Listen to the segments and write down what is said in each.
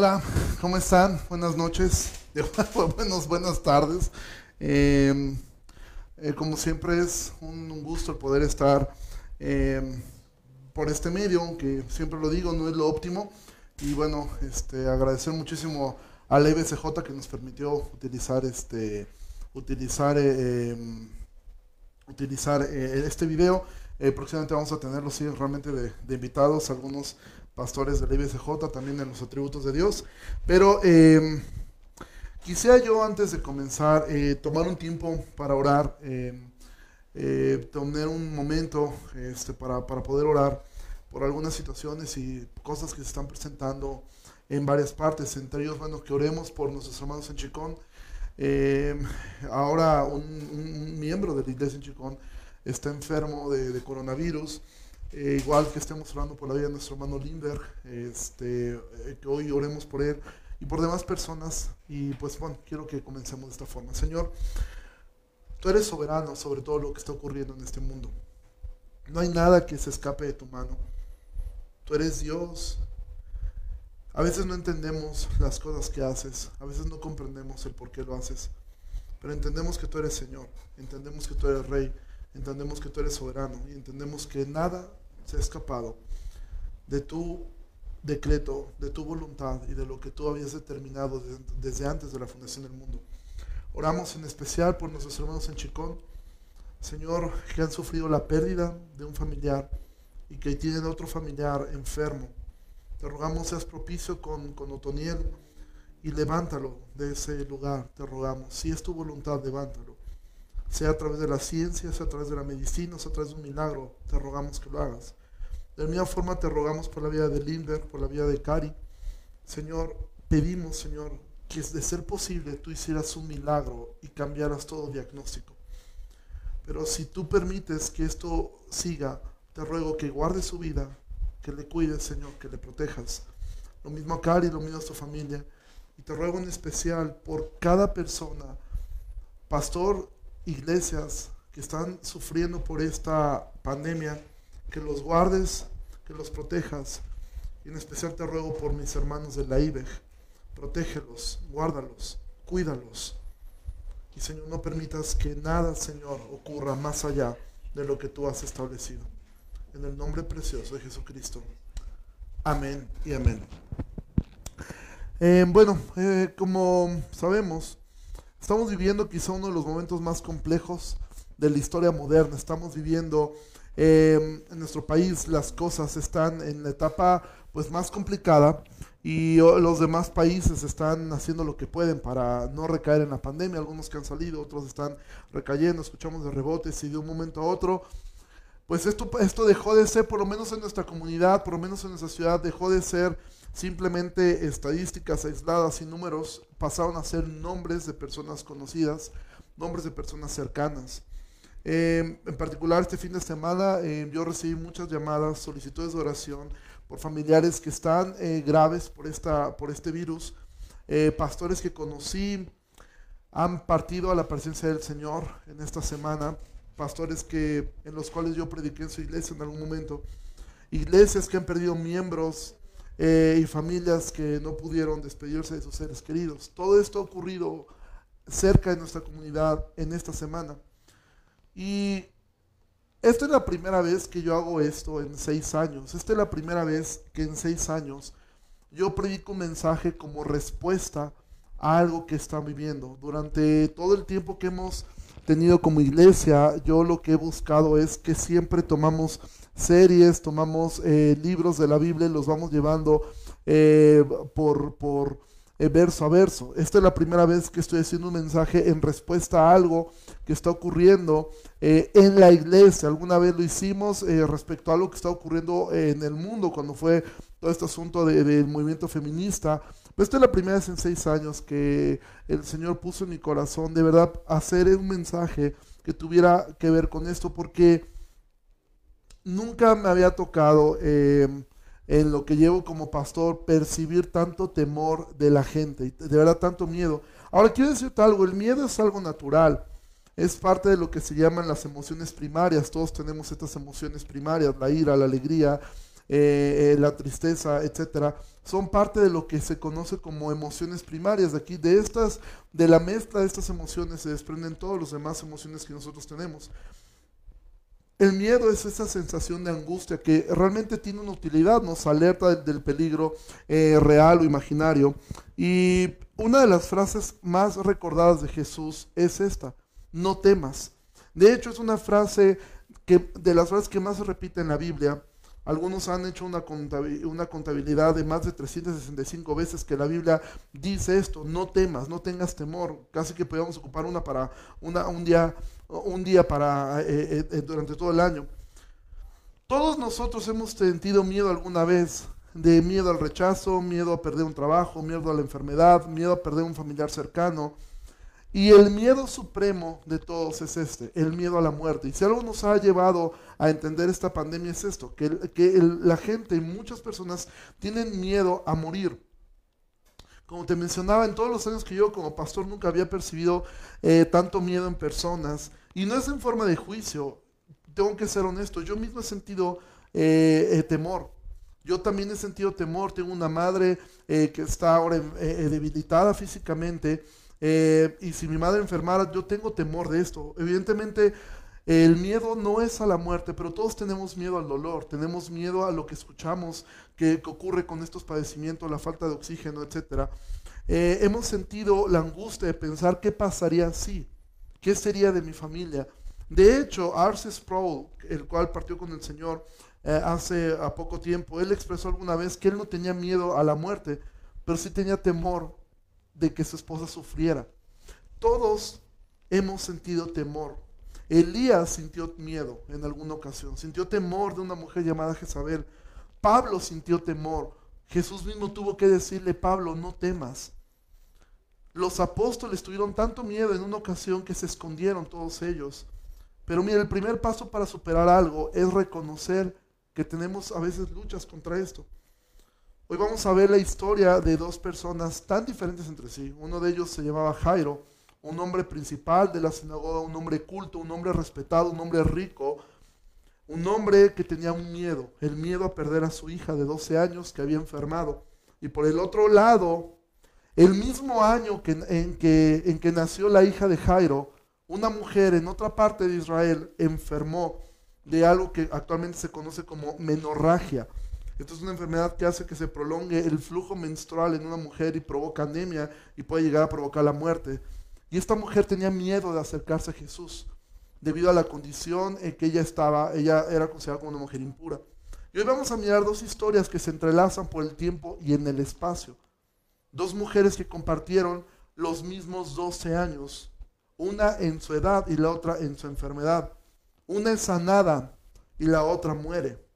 Hola, ¿cómo están? Buenas noches, buenos, buenas tardes. Eh, eh, como siempre es un, gusto el poder estar eh, por este medio, aunque siempre lo digo, no es lo óptimo. Y bueno, este, agradecer muchísimo a la IBCJ que nos permitió utilizar este, utilizar, utilizar este video. próximamente vamos a tenerlo sí, realmente de, de invitados, algunos pastores de la IBCJ, también en los atributos de Dios. Pero eh, quisiera yo antes de comenzar eh, tomar un tiempo para orar, em, eh, tener un momento este, para, para, poder orar por algunas situaciones y cosas que se están presentando en varias partes, entre ellos, bueno, que oremos por nuestros hermanos en Chicón. Em, ahora un, miembro de la iglesia en Chicón está enfermo de coronavirus. Eh, igual que estemos orando por la vida de nuestro hermano Lindbergh, este, eh, que hoy oremos por él y por demás personas. Y pues bueno, quiero que comencemos de esta forma. Señor, tú eres soberano sobre todo lo que está ocurriendo en este mundo. No hay nada que se escape de tu mano. Tú eres Dios. A veces no entendemos las cosas que haces, a veces no comprendemos el por qué lo haces, pero entendemos que tú eres Señor, entendemos que tú eres Rey, entendemos que tú eres soberano y entendemos que nada se ha escapado de tu decreto, de tu voluntad y de lo que tú habías determinado desde antes de la fundación del mundo. Oramos en especial por nuestros hermanos en Chicón, Señor, que han sufrido la pérdida de un familiar y que tienen otro familiar enfermo. Te rogamos seas propicio con, con Otoniel y levántalo de ese lugar, te rogamos. Si es tu voluntad, levántalo sea a través de la ciencia, sea a través de la medicina, sea a través de un milagro, te rogamos que lo hagas. De la misma forma te rogamos por la vida de Lindbergh, por la vida de Cari. Señor, pedimos, Señor, que de ser posible tú hicieras un milagro y cambiaras todo diagnóstico. Pero si tú permites que esto siga, te ruego que guardes su vida, que le cuides, Señor, que le protejas. Lo mismo a Cari, lo mismo a su familia. Y te ruego en especial por cada persona, pastor, iglesias que están sufriendo por esta pandemia, que los guardes, que los protejas. Y en especial te ruego por mis hermanos de la IBEG. Protégelos, guárdalos, cuídalos. Y Señor, no permitas que nada, Señor, ocurra más allá de lo que tú has establecido. En el nombre precioso de Jesucristo. Amén y amén. Eh, bueno, eh, como sabemos, Estamos viviendo quizá uno de los momentos más complejos de la historia moderna. Estamos viviendo em, en nuestro país las cosas están en la etapa pues más complicada y los demás países están haciendo lo que pueden para no recaer en la pandemia. Algunos que han salido, otros están recayendo. Escuchamos de rebotes y de un momento a otro pues esto, esto dejó de ser, por lo menos en nuestra comunidad, por lo menos en nuestra ciudad, dejó de ser simplemente estadísticas aisladas y números, pasaron a ser nombres de personas conocidas, nombres de personas cercanas. Em, en particular, este fin de semana em, yo recibí muchas llamadas, solicitudes de oración por familiares que están eh, graves por, esta, por este virus, eh, pastores que conocí han partido a la presencia del Señor en esta semana pastores que, en los cuales yo prediqué en su iglesia en algún momento, iglesias que han perdido miembros eh, y familias que no pudieron despedirse de sus seres queridos. Todo esto ha ocurrido cerca de nuestra comunidad en esta semana. Y esta es la primera vez que yo hago esto en seis años. Esta es la primera vez que en seis años yo predico un mensaje como respuesta a algo que están viviendo. Durante todo el tiempo que hemos tenido como iglesia, yo lo que he buscado es que siempre tomamos series, tomamos eh, libros de la Biblia y los vamos llevando eh, por, por verso a verso. Esta es la primera vez que estoy haciendo un mensaje en respuesta a algo que está ocurriendo en la iglesia. Alguna vez lo hicimos respecto a algo que está ocurriendo en el mundo cuando fue todo este asunto del movimiento feminista. Esta es la primera vez en seis años que el Señor puso en mi corazón de verdad hacer un mensaje que tuviera que ver con esto, porque nunca me había tocado en lo que llevo como pastor percibir tanto temor de la gente, de verdad tanto miedo. Ahora quiero decirte algo, el miedo es algo natural, es parte de lo que se llaman las emociones primarias, todos tenemos estas emociones primarias, la ira, la alegría, eh, la tristeza, etcétera, son parte de lo que se conoce como emociones primarias. De aquí, de estas, de la mezcla de estas emociones se desprenden todas las demás emociones que nosotros tenemos. El miedo es esa sensación de angustia que realmente tiene una utilidad, nos alerta del, peligro eh, real o imaginario. Y una de las frases más recordadas de Jesús es esta, no temas. De hecho, es una frase que, de las frases que más se repite en la Biblia. Algunos han hecho una contabilidad de más de 365 veces que la Biblia dice esto, no temas, no tengas temor. Casi que podemos ocupar una para una, un día, un día para, eh, eh, eh, durante todo el año. Todos nosotros hemos sentido miedo alguna vez, de miedo al rechazo, miedo a perder un trabajo, miedo a la enfermedad, miedo a perder un familiar cercano, y el miedo supremo de todos es este, el miedo a la muerte. Y si algo nos ha llevado a entender esta pandemia es esto, que, la gente y muchas personas tienen miedo a morir. Como te mencionaba, en todos los años que yo como pastor nunca había percibido eh, tanto miedo en personas. Y no es en forma de juicio, tengo que ser honesto, yo mismo he sentido eh, eh, temor. Yo también he sentido temor, tengo una madre que está ahora debilitada físicamente eh, y si mi madre enfermara, yo tengo temor de esto. Evidentemente, el miedo no es a la muerte, pero todos tenemos miedo al dolor, tenemos miedo a lo que escuchamos que, ocurre con estos padecimientos, la falta de oxígeno, etc. Eh, hemos sentido la angustia de pensar qué pasaría si, qué sería de mi familia. De hecho, Arce Sproul, el cual partió con el Señor eh, hace a poco tiempo, él expresó alguna vez que él no tenía miedo a la muerte, pero sí tenía temor de que su esposa sufriera. Todos hemos sentido temor. Elías sintió miedo en alguna ocasión, sintió temor de una mujer llamada Jezabel. Pablo sintió temor. Jesús mismo tuvo que decirle, Pablo, no temas. Los apóstoles tuvieron tanto miedo en una ocasión que se escondieron todos ellos. Pero mira, el primer paso para superar algo es reconocer que tenemos a veces luchas contra esto. Hoy vamos a ver la historia de dos personas tan diferentes entre sí. Uno de ellos se llamaba Jairo, un hombre principal de la sinagoga, un hombre culto, un hombre respetado, un hombre rico, un hombre que tenía un miedo, el miedo a perder a su hija de 12 años que había enfermado. Y por el otro lado, el mismo año en, que, en que nació la hija de Jairo, una mujer en otra parte de Israel enfermó de algo que actualmente se conoce como menorragia esto es una enfermedad que hace que se prolongue el flujo menstrual en una mujer y provoca anemia y puede llegar a provocar la muerte. Y esta mujer tenía miedo de acercarse a Jesús debido a la condición en que ella estaba, ella era considerada como una mujer impura. Y hoy vamos a mirar dos historias que se entrelazan por el tiempo y en el espacio. Dos mujeres que compartieron los mismos 12 años, una en su edad y la otra en su enfermedad. Una es sanada y la otra muere.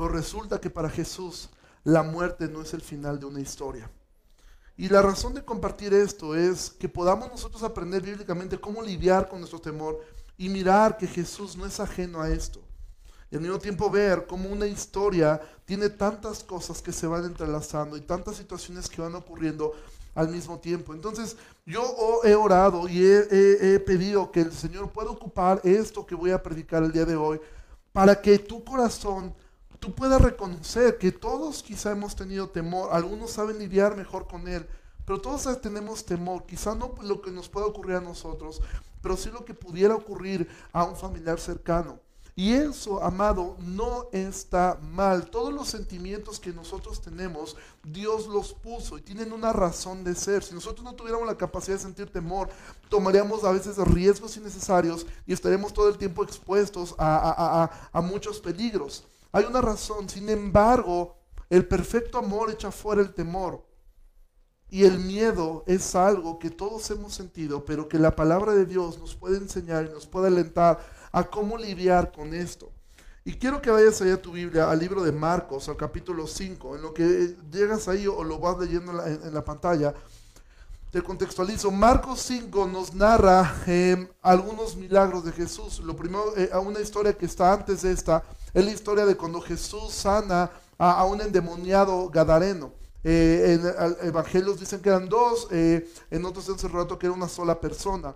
Pero resulta que para Jesús la muerte no es el final de una historia. Y la razón de compartir esto es que podamos nosotros aprender bíblicamente cómo lidiar con nuestro temor y mirar que Jesús no es ajeno a esto. Y al mismo tiempo ver cómo una historia tiene tantas cosas que se van entrelazando y tantas situaciones que van ocurriendo al mismo tiempo. Entonces yo he orado y he, he pedido que el Señor pueda ocupar esto que voy a predicar el día de hoy para que tu corazón tú puedas reconocer que todos quizá hemos tenido temor, algunos saben lidiar mejor con él, pero todos tenemos temor, quizá no lo que nos pueda ocurrir a nosotros, pero sí lo que pudiera ocurrir a un familiar cercano. Y eso, amado, no está mal. Todos los sentimientos que nosotros tenemos, Dios los puso y tienen una razón de ser. Si nosotros no tuviéramos la capacidad de sentir temor, tomaríamos a veces riesgos innecesarios y estaremos todo el tiempo expuestos a, a muchos peligros. Hay una razón, sin embargo, el perfecto amor echa fuera el temor. Y el miedo es algo que todos hemos sentido, pero que la palabra de Dios nos puede enseñar y nos puede alentar a cómo lidiar con esto. Y quiero que vayas allá a tu Biblia, al libro de Marcos, al capítulo 5, en lo que llegas ahí o lo vas leyendo en la, pantalla. Te contextualizo. Marcos 5 nos narra em, algunos milagros de Jesús. Lo primero, eh, una historia que está antes de esta, es la historia de cuando Jesús sana a, un endemoniado gadareno. Eh, en evangelios dicen que eran dos, eh, en otros en ese relato que era una sola persona.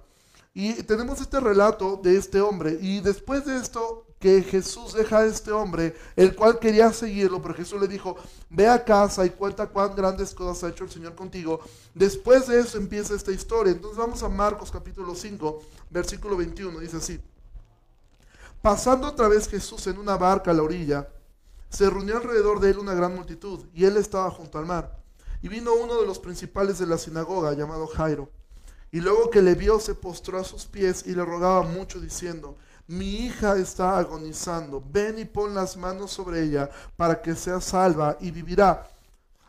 Y tenemos este relato de este hombre. Y después de esto, que Jesús deja a este hombre, el cual quería seguirlo, pero Jesús le dijo, ve a casa y cuenta cuán grandes cosas ha hecho el Señor contigo. Después de eso empieza esta historia. Entonces vamos a Marcos capítulo 5, versículo 21, dice así. Pasando otra vez Jesús en una barca a la orilla, se reunió alrededor de él una gran multitud, y él estaba junto al mar. Y vino uno de los principales de la sinagoga, llamado Jairo, y luego que le vio se postró a sus pies y le rogaba mucho, diciendo, mi hija está agonizando, ven y pon las manos sobre ella para que sea salva y vivirá.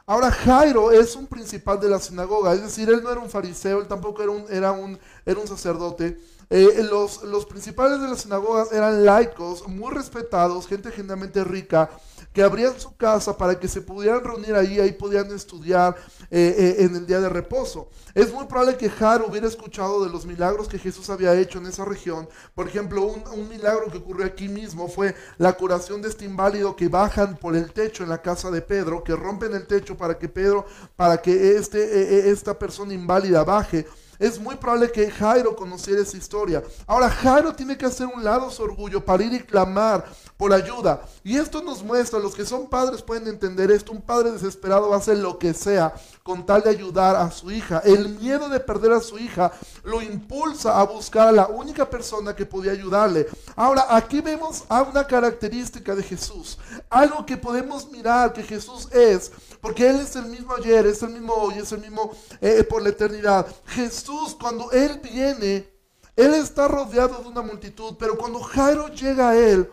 Ahora Jairo es un principal de la sinagoga, es decir, él no era un fariseo, él tampoco era un, era un, era un sacerdote, eh, los, los, principales de las sinagogas eran laicos, muy respetados, gente generalmente rica, que abrían su casa para que se pudieran reunir ahí, ahí podían estudiar eh, eh, en el día de reposo. Es muy probable que Jaro hubiera escuchado de los milagros que Jesús había hecho en esa región. Por ejemplo, un, un milagro que ocurrió aquí mismo fue la curación de este inválido que bajan por el techo en la casa de Pedro, que rompen el techo para que Pedro, para que este, esta persona inválida baje es muy probable que Jairo conociera esa historia. Ahora, Jairo tiene que hacer un lado su orgullo para ir y clamar por ayuda. Y esto nos muestra, los que son padres pueden entender esto, un padre desesperado hacer lo que sea con tal de ayudar a su hija. El miedo de perder a su hija lo impulsa a buscar a la única persona que podía ayudarle. Ahora, aquí vemos a una característica de Jesús, algo que podemos mirar que Jesús es, porque Él es el mismo ayer, es el mismo hoy, es el mismo eh, por la eternidad. Jesús, cuando Él viene, Él está rodeado de una multitud, pero cuando Jairo llega a Él,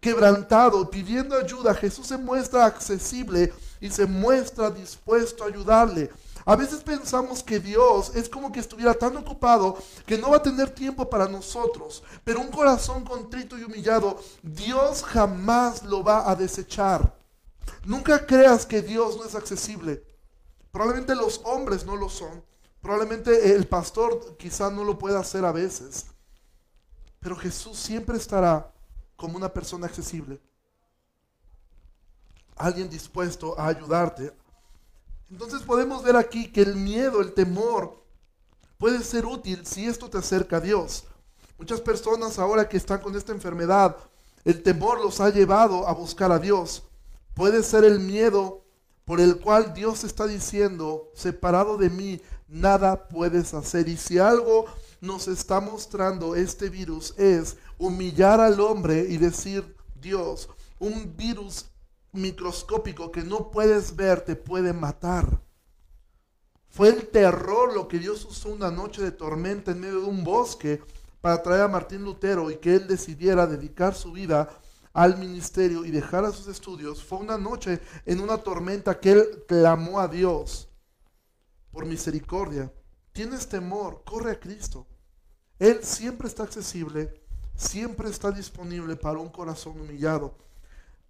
quebrantado, pidiendo ayuda, Jesús se muestra accesible y se muestra dispuesto a ayudarle. A veces pensamos que Dios es como que estuviera tan ocupado que no va a tener tiempo para nosotros, pero un corazón contrito y humillado, Dios jamás lo va a desechar. Nunca creas que Dios no es accesible. Probablemente los hombres no lo son. Probablemente el pastor quizá no lo pueda hacer a veces. Pero Jesús siempre estará como una persona accesible. Alguien dispuesto a ayudarte. Entonces podemos ver aquí que el miedo, el temor, puede ser útil si esto te acerca a Dios. Muchas personas ahora que están con esta enfermedad, el temor los ha llevado a buscar a Dios. Puede ser el miedo por el cual Dios está diciendo, separado de mí, nada puedes hacer. Y si algo nos está mostrando este virus es humillar al hombre y decir, Dios, un virus microscópico que no puedes ver te puede matar. Fue el terror lo que Dios usó una noche de tormenta en medio de un bosque para traer a Martín Lutero y que él decidiera dedicar su vida al ministerio y dejar a sus estudios. Fue una noche en una tormenta que él clamó a Dios por misericordia. Tienes temor, corre a Cristo. Él siempre está accesible siempre está disponible para un corazón humillado.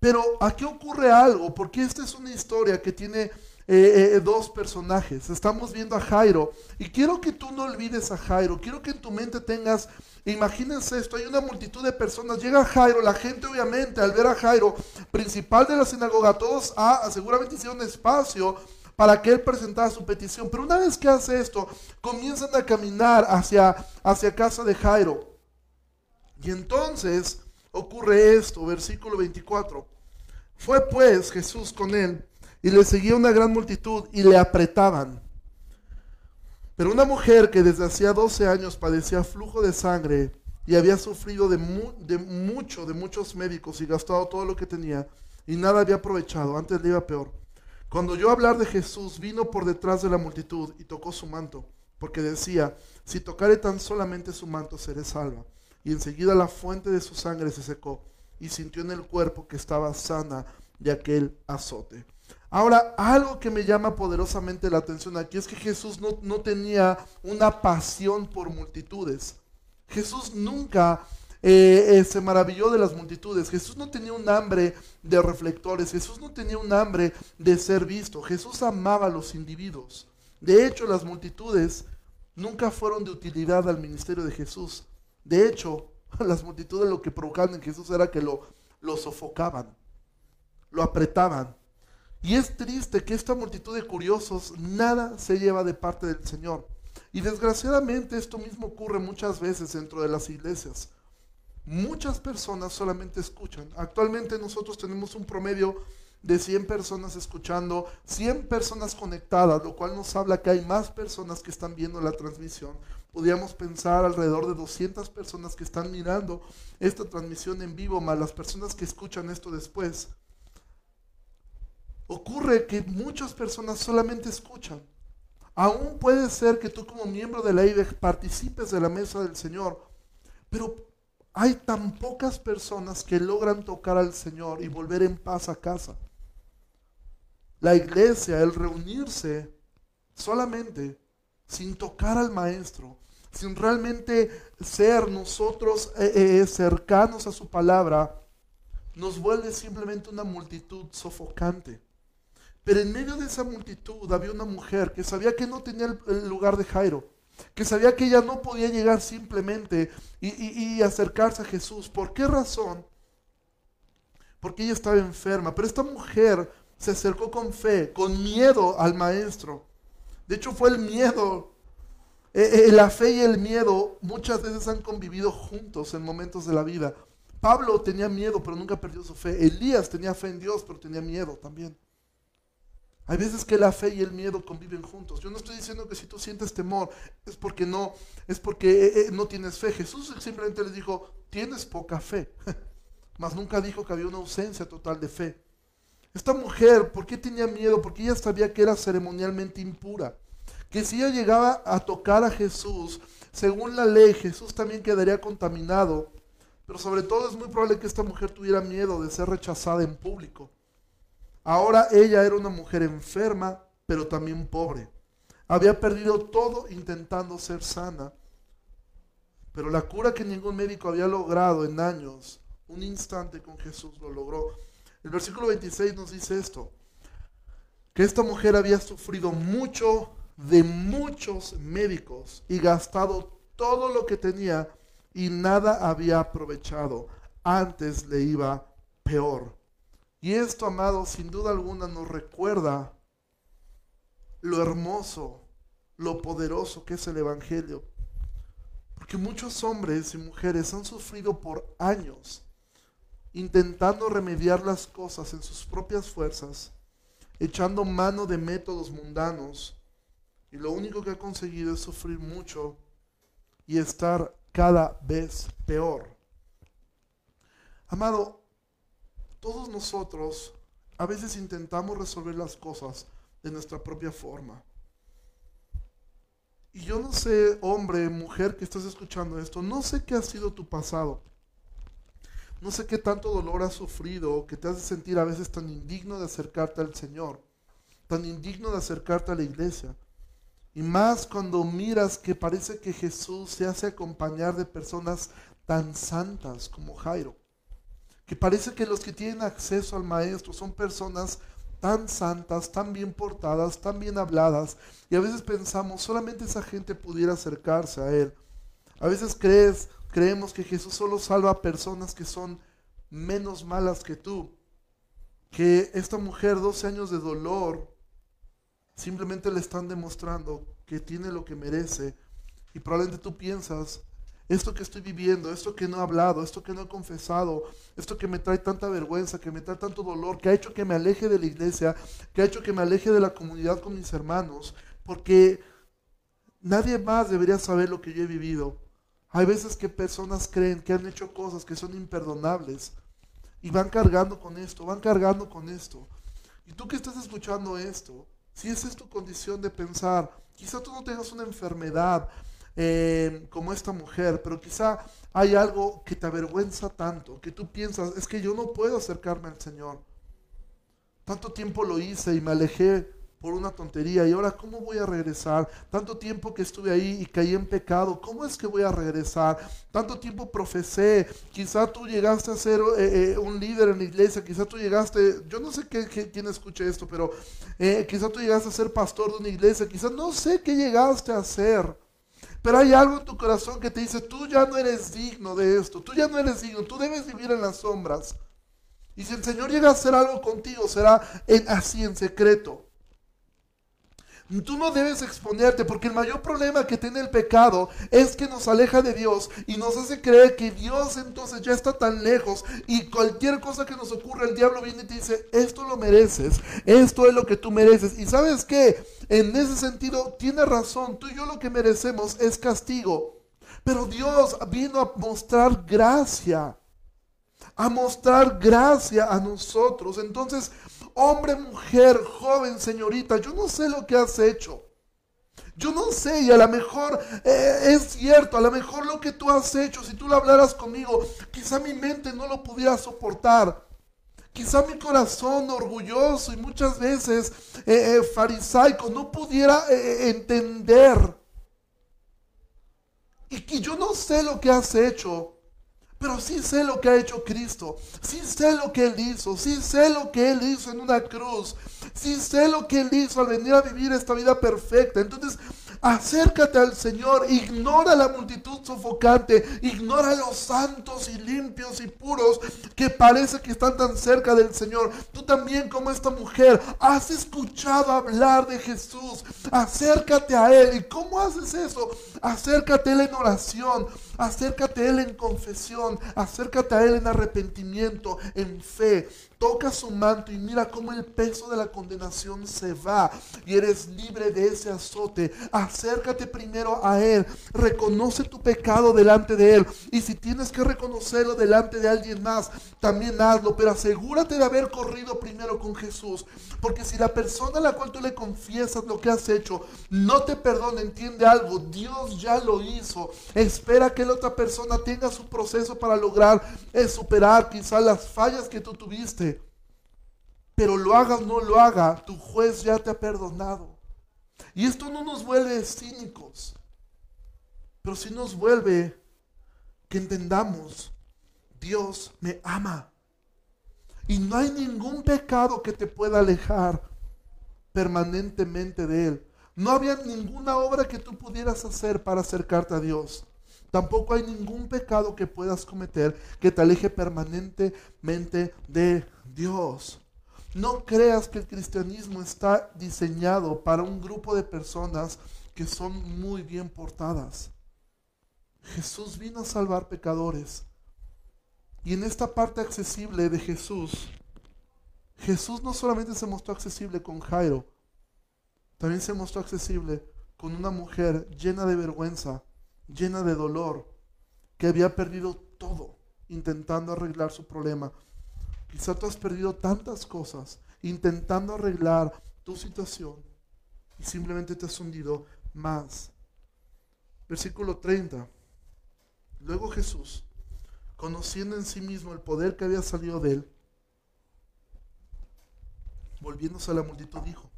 Pero aquí ocurre algo, porque esta es una historia que tiene eh, eh, dos personajes. Estamos viendo a Jairo y quiero que tú no olvides a Jairo. Quiero que en tu mente tengas, imagínense esto, hay una multitud de personas. Llega Jairo, la gente obviamente al ver a Jairo, principal de la sinagoga, todos ah, seguramente hicieron espacio para que él presentara su petición. Pero una vez que hace esto, comienzan a caminar hacia, hacia casa de Jairo. Y entonces ocurre esto, versículo 24. Fue pues Jesús con él y le seguía una gran multitud y le apretaban. Pero una mujer que desde hacía 12 años padecía flujo de sangre y había sufrido de, de, mucho, de muchos médicos y gastado todo lo que tenía y nada había aprovechado, antes le iba peor. Cuando oyó hablar de Jesús, vino por detrás de la multitud y tocó su manto, porque decía, si tocare tan solamente su manto, seré salva y enseguida la fuente de su sangre se secó y sintió en el cuerpo que estaba sana de aquel azote. Ahora, algo que me llama poderosamente la atención aquí es que Jesús no, tenía una pasión por multitudes. Jesús nunca eh, eh, se maravilló de las multitudes. Jesús no tenía un hambre de reflectores. Jesús no tenía un hambre de ser visto. Jesús amaba a los individuos. De hecho, las multitudes nunca fueron de utilidad al ministerio de Jesús. De hecho, las multitudes lo que provocaban en Jesús era que lo, lo sofocaban, lo apretaban. Y es triste que esta multitud de curiosos nada se lleva de parte del Señor. Y desgraciadamente esto mismo ocurre muchas veces dentro de las iglesias. muchas personas solamente escuchan. Actualmente nosotros tenemos un promedio de 100 personas escuchando, 100 personas conectadas, lo cual nos habla que hay más personas que están viendo la transmisión. Podríamos pensar alrededor de 200 personas que están mirando esta transmisión en vivo, más las personas que escuchan esto después. Ocurre que muchas personas solamente escuchan. Aún puede ser que tú como miembro de la IBEC participes de la mesa del Señor, pero hay tan pocas personas que logran tocar al Señor y volver en paz a casa. La iglesia, el reunirse solamente sin tocar al Maestro, sin realmente ser nosotros eh, eh, cercanos a su palabra, nos vuelve simplemente una multitud sofocante. Pero en medio de esa multitud había una mujer que sabía que no tenía el lugar de Jairo, que sabía que ella no podía llegar simplemente y, acercarse a Jesús. ¿Por qué razón? Porque ella estaba enferma. Pero esta mujer se acercó con fe, con miedo al maestro. De hecho fue el miedo. Eh, eh, la fe y el miedo muchas veces han convivido juntos en momentos de la vida. Pablo tenía miedo, pero nunca perdió su fe. Elías tenía fe en Dios, pero tenía miedo también. Hay veces que la fe y el miedo conviven juntos. Yo no estoy diciendo que si tú sientes temor es porque no, es porque eh, eh, no tienes fe. Jesús simplemente les dijo, tienes poca fe. Mas nunca dijo que había una ausencia total de fe. Esta mujer, ¿por qué tenía miedo? Porque ella sabía que era ceremonialmente impura. Que si ella llegaba a tocar a Jesús, según la ley, Jesús también quedaría contaminado. Pero sobre todo es muy probable que esta mujer tuviera miedo de ser rechazada en público. Ahora ella era una mujer enferma, pero también pobre. Había perdido todo intentando ser sana. Pero la cura que ningún médico había logrado en años, un instante con Jesús lo logró. El versículo 26 nos dice esto, que esta mujer había sufrido mucho de muchos médicos y gastado todo lo que tenía y nada había aprovechado. Antes le iba peor. Y esto, amado, sin duda alguna nos recuerda lo hermoso, lo poderoso que es el Evangelio. Porque muchos hombres y mujeres han sufrido por años intentando remediar las cosas en sus propias fuerzas, echando mano de métodos mundanos, y lo único que ha conseguido es sufrir mucho y estar cada vez peor. Amado, todos nosotros a veces intentamos resolver las cosas de nuestra propia forma. Y yo no sé, hombre, mujer que estás escuchando esto, no sé qué ha sido tu pasado. No sé qué tanto dolor has sufrido que te hace sentir a veces tan indigno de acercarte al Señor, tan indigno de acercarte a la iglesia. Y más cuando miras que parece que Jesús se hace acompañar de personas tan santas como Jairo que parece que los que tienen acceso al maestro son personas tan santas, tan bien portadas, tan bien habladas, y a veces pensamos, solamente esa gente pudiera acercarse a Él. A veces crees, creemos que Jesús solo salva a personas que son menos malas que tú, que esta mujer, 12 años de dolor, simplemente le están demostrando que tiene lo que merece, y probablemente tú piensas, esto que estoy viviendo, esto que no he hablado, esto que no he confesado, esto que me trae tanta vergüenza, que me trae tanto dolor, que ha hecho que me aleje de la iglesia, que ha hecho que me aleje de la comunidad con mis hermanos, porque nadie más debería saber lo que yo he vivido. Hay veces que personas creen que han hecho cosas que son imperdonables y van cargando con esto, van cargando con esto. Y tú que estás escuchando esto, si esa es tu condición de pensar, quizá tú no tengas una enfermedad, eh, como esta mujer, pero quizá hay algo que te avergüenza tanto, que tú piensas, es que yo no puedo acercarme al Señor. Tanto tiempo lo hice y me alejé por una tontería y ahora ¿cómo voy a regresar? Tanto tiempo que estuve ahí y caí en pecado, ¿cómo es que voy a regresar? Tanto tiempo profesé, quizá tú llegaste a ser eh, eh, un líder en la iglesia, quizá tú llegaste, yo no sé qué, quién escuche esto, pero quizá tú llegaste a ser pastor de una iglesia, quizá no sé qué llegaste a hacer. Pero hay algo en tu corazón que te dice, tú ya no eres digno de esto, tú ya no eres digno, tú debes vivir en las sombras. Y si el Señor llega a hacer algo contigo, será así en secreto. Tú no debes exponerte porque el mayor problema que tiene el pecado es que nos aleja de Dios y nos hace creer que Dios entonces ya está tan lejos y cualquier cosa que nos ocurra el diablo viene y te dice, esto lo mereces, esto es lo que tú mereces. Y sabes que en ese sentido tiene razón, tú y yo lo que merecemos es castigo. Pero Dios vino a mostrar gracia, a mostrar gracia a nosotros. Entonces hombre, mujer, joven, señorita, yo no sé lo que has hecho. Yo no sé, y a lo mejor eh, es cierto, a lo mejor lo que tú has hecho, si tú lo hablaras conmigo, quizá mi mente no lo pudiera soportar. Quizá mi corazón orgulloso y muchas veces eh, eh, farisaico no pudiera entender. Y que yo no sé lo que has hecho. Pero sí sé lo que ha hecho Cristo. Sí sé lo que Él hizo. Sí sé lo que Él hizo en una cruz. Sí sé lo que Él hizo al venir a vivir esta vida perfecta. Entonces, Acércate al Señor, ignora la multitud sofocante, ignora los santos y limpios y puros que parece que están tan cerca del Señor. Tú también como esta mujer has escuchado hablar de Jesús, acércate a Él. ¿Y cómo haces eso? Acércate a Él en oración, acércate a Él en confesión, acércate a Él en arrepentimiento, en fe toca su manto y mira cómo el peso de la condenación se va y eres libre de ese azote. Acércate primero a Él, reconoce tu pecado delante de Él y si tienes que reconocerlo delante de alguien más, también hazlo, pero asegúrate de haber corrido primero con Jesús, porque si la persona a la cual tú le confiesas lo que has hecho no te perdona, entiende algo, Dios ya lo hizo. Espera que la otra persona tenga su proceso para lograr superar quizás las fallas que tú tuviste pero lo haga o no lo haga, tu juez ya te ha perdonado. Y esto no nos vuelve cínicos, pero sí nos vuelve que entendamos, Dios me ama. Y no hay ningún pecado que te pueda alejar permanentemente de Él. No había ninguna obra que tú pudieras hacer para acercarte a Dios. Tampoco hay ningún pecado que puedas cometer que te aleje permanentemente de Dios. No creas que el cristianismo está diseñado para un grupo de personas que son muy bien portadas. Jesús vino a salvar pecadores. Y en esta parte accesible de Jesús, Jesús no solamente se mostró accesible con Jairo, también se mostró accesible con una mujer llena de vergüenza, llena de dolor, que había perdido todo intentando arreglar su problema Quizá tú has perdido tantas cosas intentando arreglar tu situación y simplemente te has hundido más. Versículo 30. Luego Jesús, conociendo en sí mismo el poder que había salido de él, volviéndose a la multitud, dijo,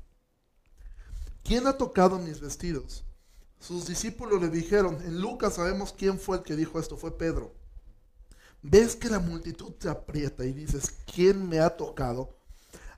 ¿quién ha tocado mis vestidos? Sus discípulos le dijeron, en Lucas sabemos quién fue el que dijo esto, fue Pedro ves que la multitud te aprieta y dices, ¿quién me ha tocado?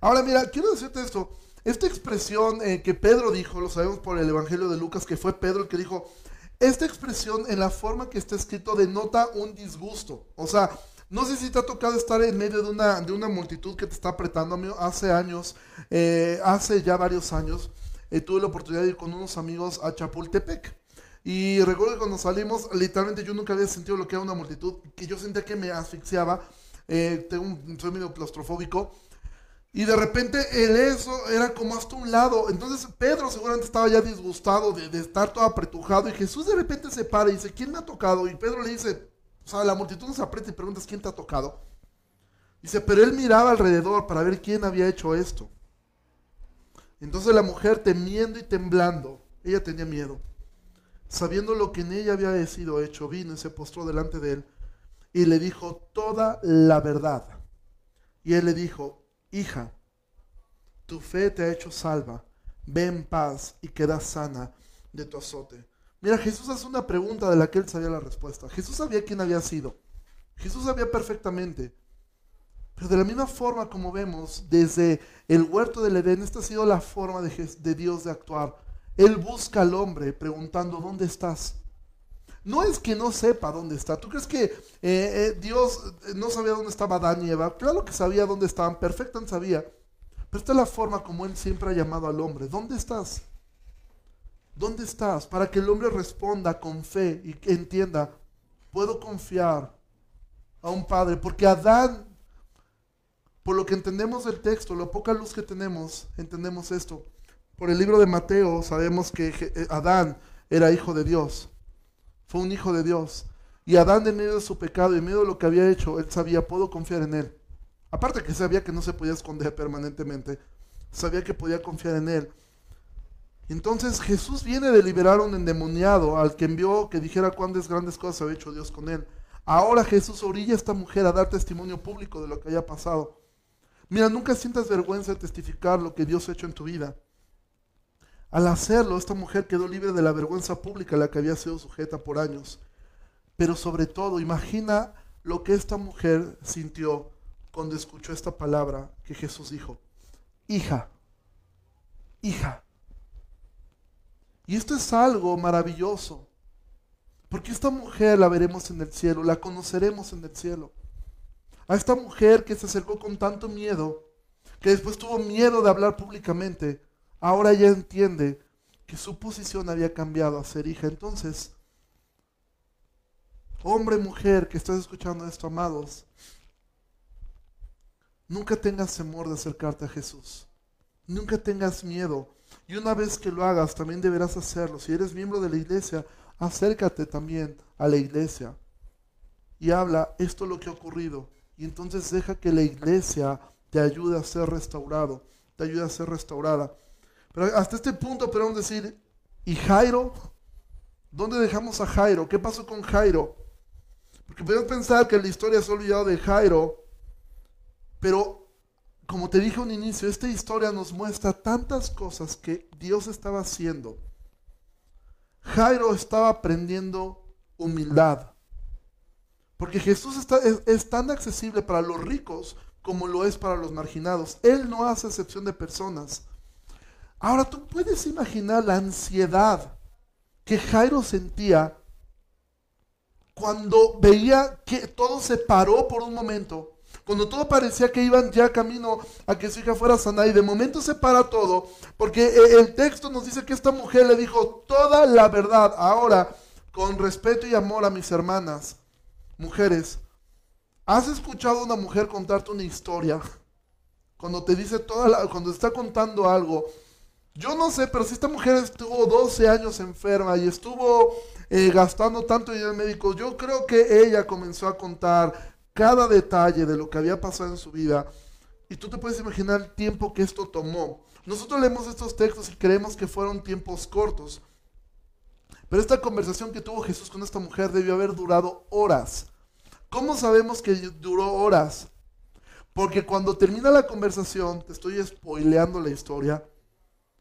Ahora mira, quiero decirte esto. Esta expresión eh, que Pedro dijo, lo sabemos por el Evangelio de Lucas, que fue Pedro el que dijo, esta expresión en la forma que está escrito denota un disgusto. O sea, no sé si te ha tocado estar en medio de una, de una multitud que te está apretando. Hace años, eh, hace ya varios años, eh, tuve la oportunidad de ir con unos amigos a Chapultepec. Y recuerdo que cuando salimos, literalmente yo nunca había sentido lo que era una multitud, que yo sentía que me asfixiaba. Eh, tengo un, soy medio claustrofóbico. Y de repente el eso era como hasta un lado. Entonces Pedro seguramente estaba ya disgustado de, de, estar todo apretujado. Y Jesús de repente se para y dice, ¿quién me ha tocado? Y Pedro le dice, o sea, la multitud se aprieta y preguntas, ¿quién te ha tocado? Dice, pero él miraba alrededor para ver quién había hecho esto. Entonces la mujer temiendo y temblando, ella tenía miedo sabiendo lo que en ella había sido hecho, vino y se postró delante de él y le dijo toda la verdad. Y él le dijo, hija, tu fe te ha hecho salva, ve en paz y queda sana de tu azote. Mira, Jesús hace una pregunta de la que él sabía la respuesta. Jesús sabía quién había sido. Jesús sabía perfectamente. Pero de la misma forma como vemos desde el huerto del Edén, esta ha sido la forma de, de Dios de actuar. Él busca al hombre preguntando, ¿dónde estás? No es que no sepa dónde está. ¿Tú crees que eh, eh, Dios no sabía dónde estaba Adán y Eva? Claro que sabía dónde estaban, perfectamente sabía. Pero esta es la forma como Él siempre ha llamado al hombre. ¿Dónde estás? ¿Dónde estás? Para que el hombre responda con fe y entienda, puedo confiar a un padre, porque Adán, por lo que entendemos del texto, la poca luz que tenemos, entendemos esto. Por el libro de Mateo sabemos que eh, Adán era hijo de Dios, fue un hijo de Dios. Y Adán en medio de su pecado, en medio de lo que había hecho, él sabía, puedo confiar en él. Aparte que sabía que no se podía esconder permanentemente, sabía que podía confiar en él. Entonces Jesús viene de liberar a un endemoniado al que envió que dijera cuántas grandes cosas había hecho Dios con él. Ahora Jesús orilla a esta mujer a dar testimonio público de lo que haya pasado. Mira, nunca sientas vergüenza de testificar lo que Dios ha hecho en tu vida. Al hacerlo, esta mujer quedó libre de la vergüenza pública a la que había sido sujeta por años. Pero sobre todo, imagina lo que esta mujer sintió cuando escuchó esta palabra que Jesús dijo. Hija, hija. Y esto es algo maravilloso. Porque esta mujer la veremos en el cielo, la conoceremos en el cielo. A esta mujer que se acercó con tanto miedo, que después tuvo miedo de hablar públicamente, ahora ya entiende que su posición había cambiado a ser hija. Entonces, hombre, mujer que estás escuchando esto, amados, nunca tengas temor de acercarte a Jesús. Nunca tengas miedo. Y una vez que lo hagas, también deberás hacerlo. Si eres miembro de la iglesia, acércate también a la iglesia. Y habla, esto es lo que ha ocurrido. Y entonces deja que la iglesia te ayude a ser restaurado, te ayude a ser restaurada. Pero hasta este punto podemos decir, ¿y Jairo? ¿Dónde dejamos a Jairo? ¿Qué pasó con Jairo? Porque podemos pensar que la historia se ha olvidado de Jairo, pero como te dije un inicio, esta historia nos muestra tantas cosas que Dios estaba haciendo. Jairo estaba aprendiendo humildad. Porque Jesús está, es, tan accesible para los ricos como lo es para los marginados. Él no hace excepción de personas. Ahora tú puedes imaginar la ansiedad que Jairo sentía cuando veía que todo se paró por un momento, cuando todo parecía que iban ya camino a que su hija fuera sana y de momento se para todo, porque eh, el texto nos dice que esta mujer le dijo toda la verdad. Ahora, con respeto y amor a mis hermanas, mujeres, ¿has escuchado a una mujer contarte una historia? Cuando te dice toda la, cuando está contando algo yo no sé, pero si esta mujer estuvo 12 años enferma y estuvo eh, gastando tanto dinero en médicos, yo creo que ella comenzó a contar cada detalle de lo que había pasado en su vida. Y tú te puedes imaginar el tiempo que esto tomó. Nosotros leemos estos textos y creemos que fueron tiempos cortos. Pero esta conversación que tuvo Jesús con esta mujer debió haber durado horas. ¿Cómo sabemos que duró horas? Porque cuando termina la conversación, te estoy spoileando la historia,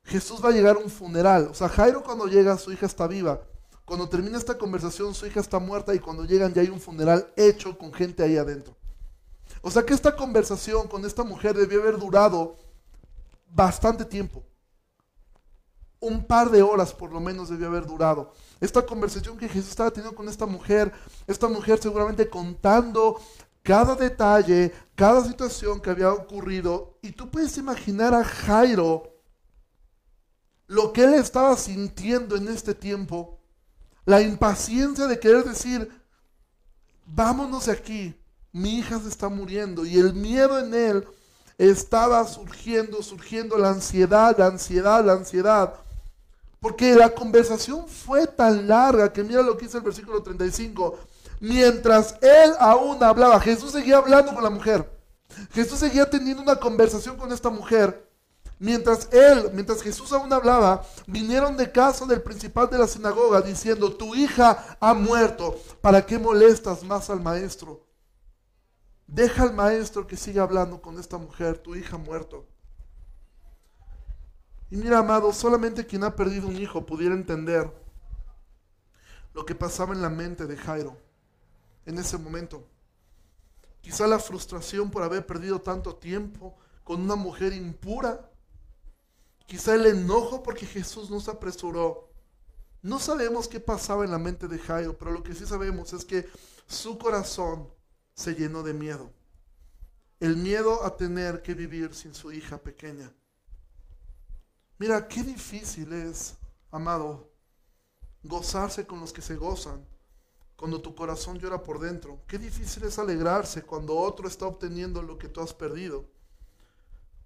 Jesús va a llegar a un funeral. O sea, Jairo cuando llega, su hija está viva. Cuando termina esta conversación, su hija está muerta y cuando llegan ya hay un funeral hecho con gente ahí adentro. O sea que esta conversación con esta mujer debió haber durado bastante tiempo. Un par de horas por lo menos debió haber durado. Esta conversación que Jesús estaba teniendo con esta mujer, esta mujer seguramente contando cada detalle, cada situación que había ocurrido. Y tú puedes imaginar a Jairo lo que él estaba sintiendo en este tiempo, la impaciencia de querer decir, vámonos de aquí, mi hija se está muriendo, y el miedo en él estaba surgiendo, surgiendo la ansiedad, la ansiedad, la ansiedad. Porque la conversación fue tan larga que mira lo que dice el versículo 35. Mientras él aún hablaba, Jesús seguía hablando con la mujer. Jesús seguía teniendo una conversación con esta mujer. Mientras él, mientras Jesús aún hablaba, vinieron de casa del principal de la sinagoga diciendo, tu hija ha muerto, ¿para qué molestas más al maestro? Deja al maestro que siga hablando con esta mujer, tu hija ha muerto. Y mira, amado, solamente quien ha perdido un hijo pudiera entender lo que pasaba en la mente de Jairo en ese momento. Quizá la frustración por haber perdido tanto tiempo con una mujer impura Quizá el enojo porque Jesús nos apresuró. No sabemos qué pasaba en la mente de Jairo, pero lo que sí sabemos es que su corazón se llenó de miedo. El miedo a tener que vivir sin su hija pequeña. Mira, qué difícil es amado, gozarse con los que se gozan, cuando tu corazón llora por dentro. Qué difícil es alegrarse cuando otro está obteniendo lo que tú has perdido.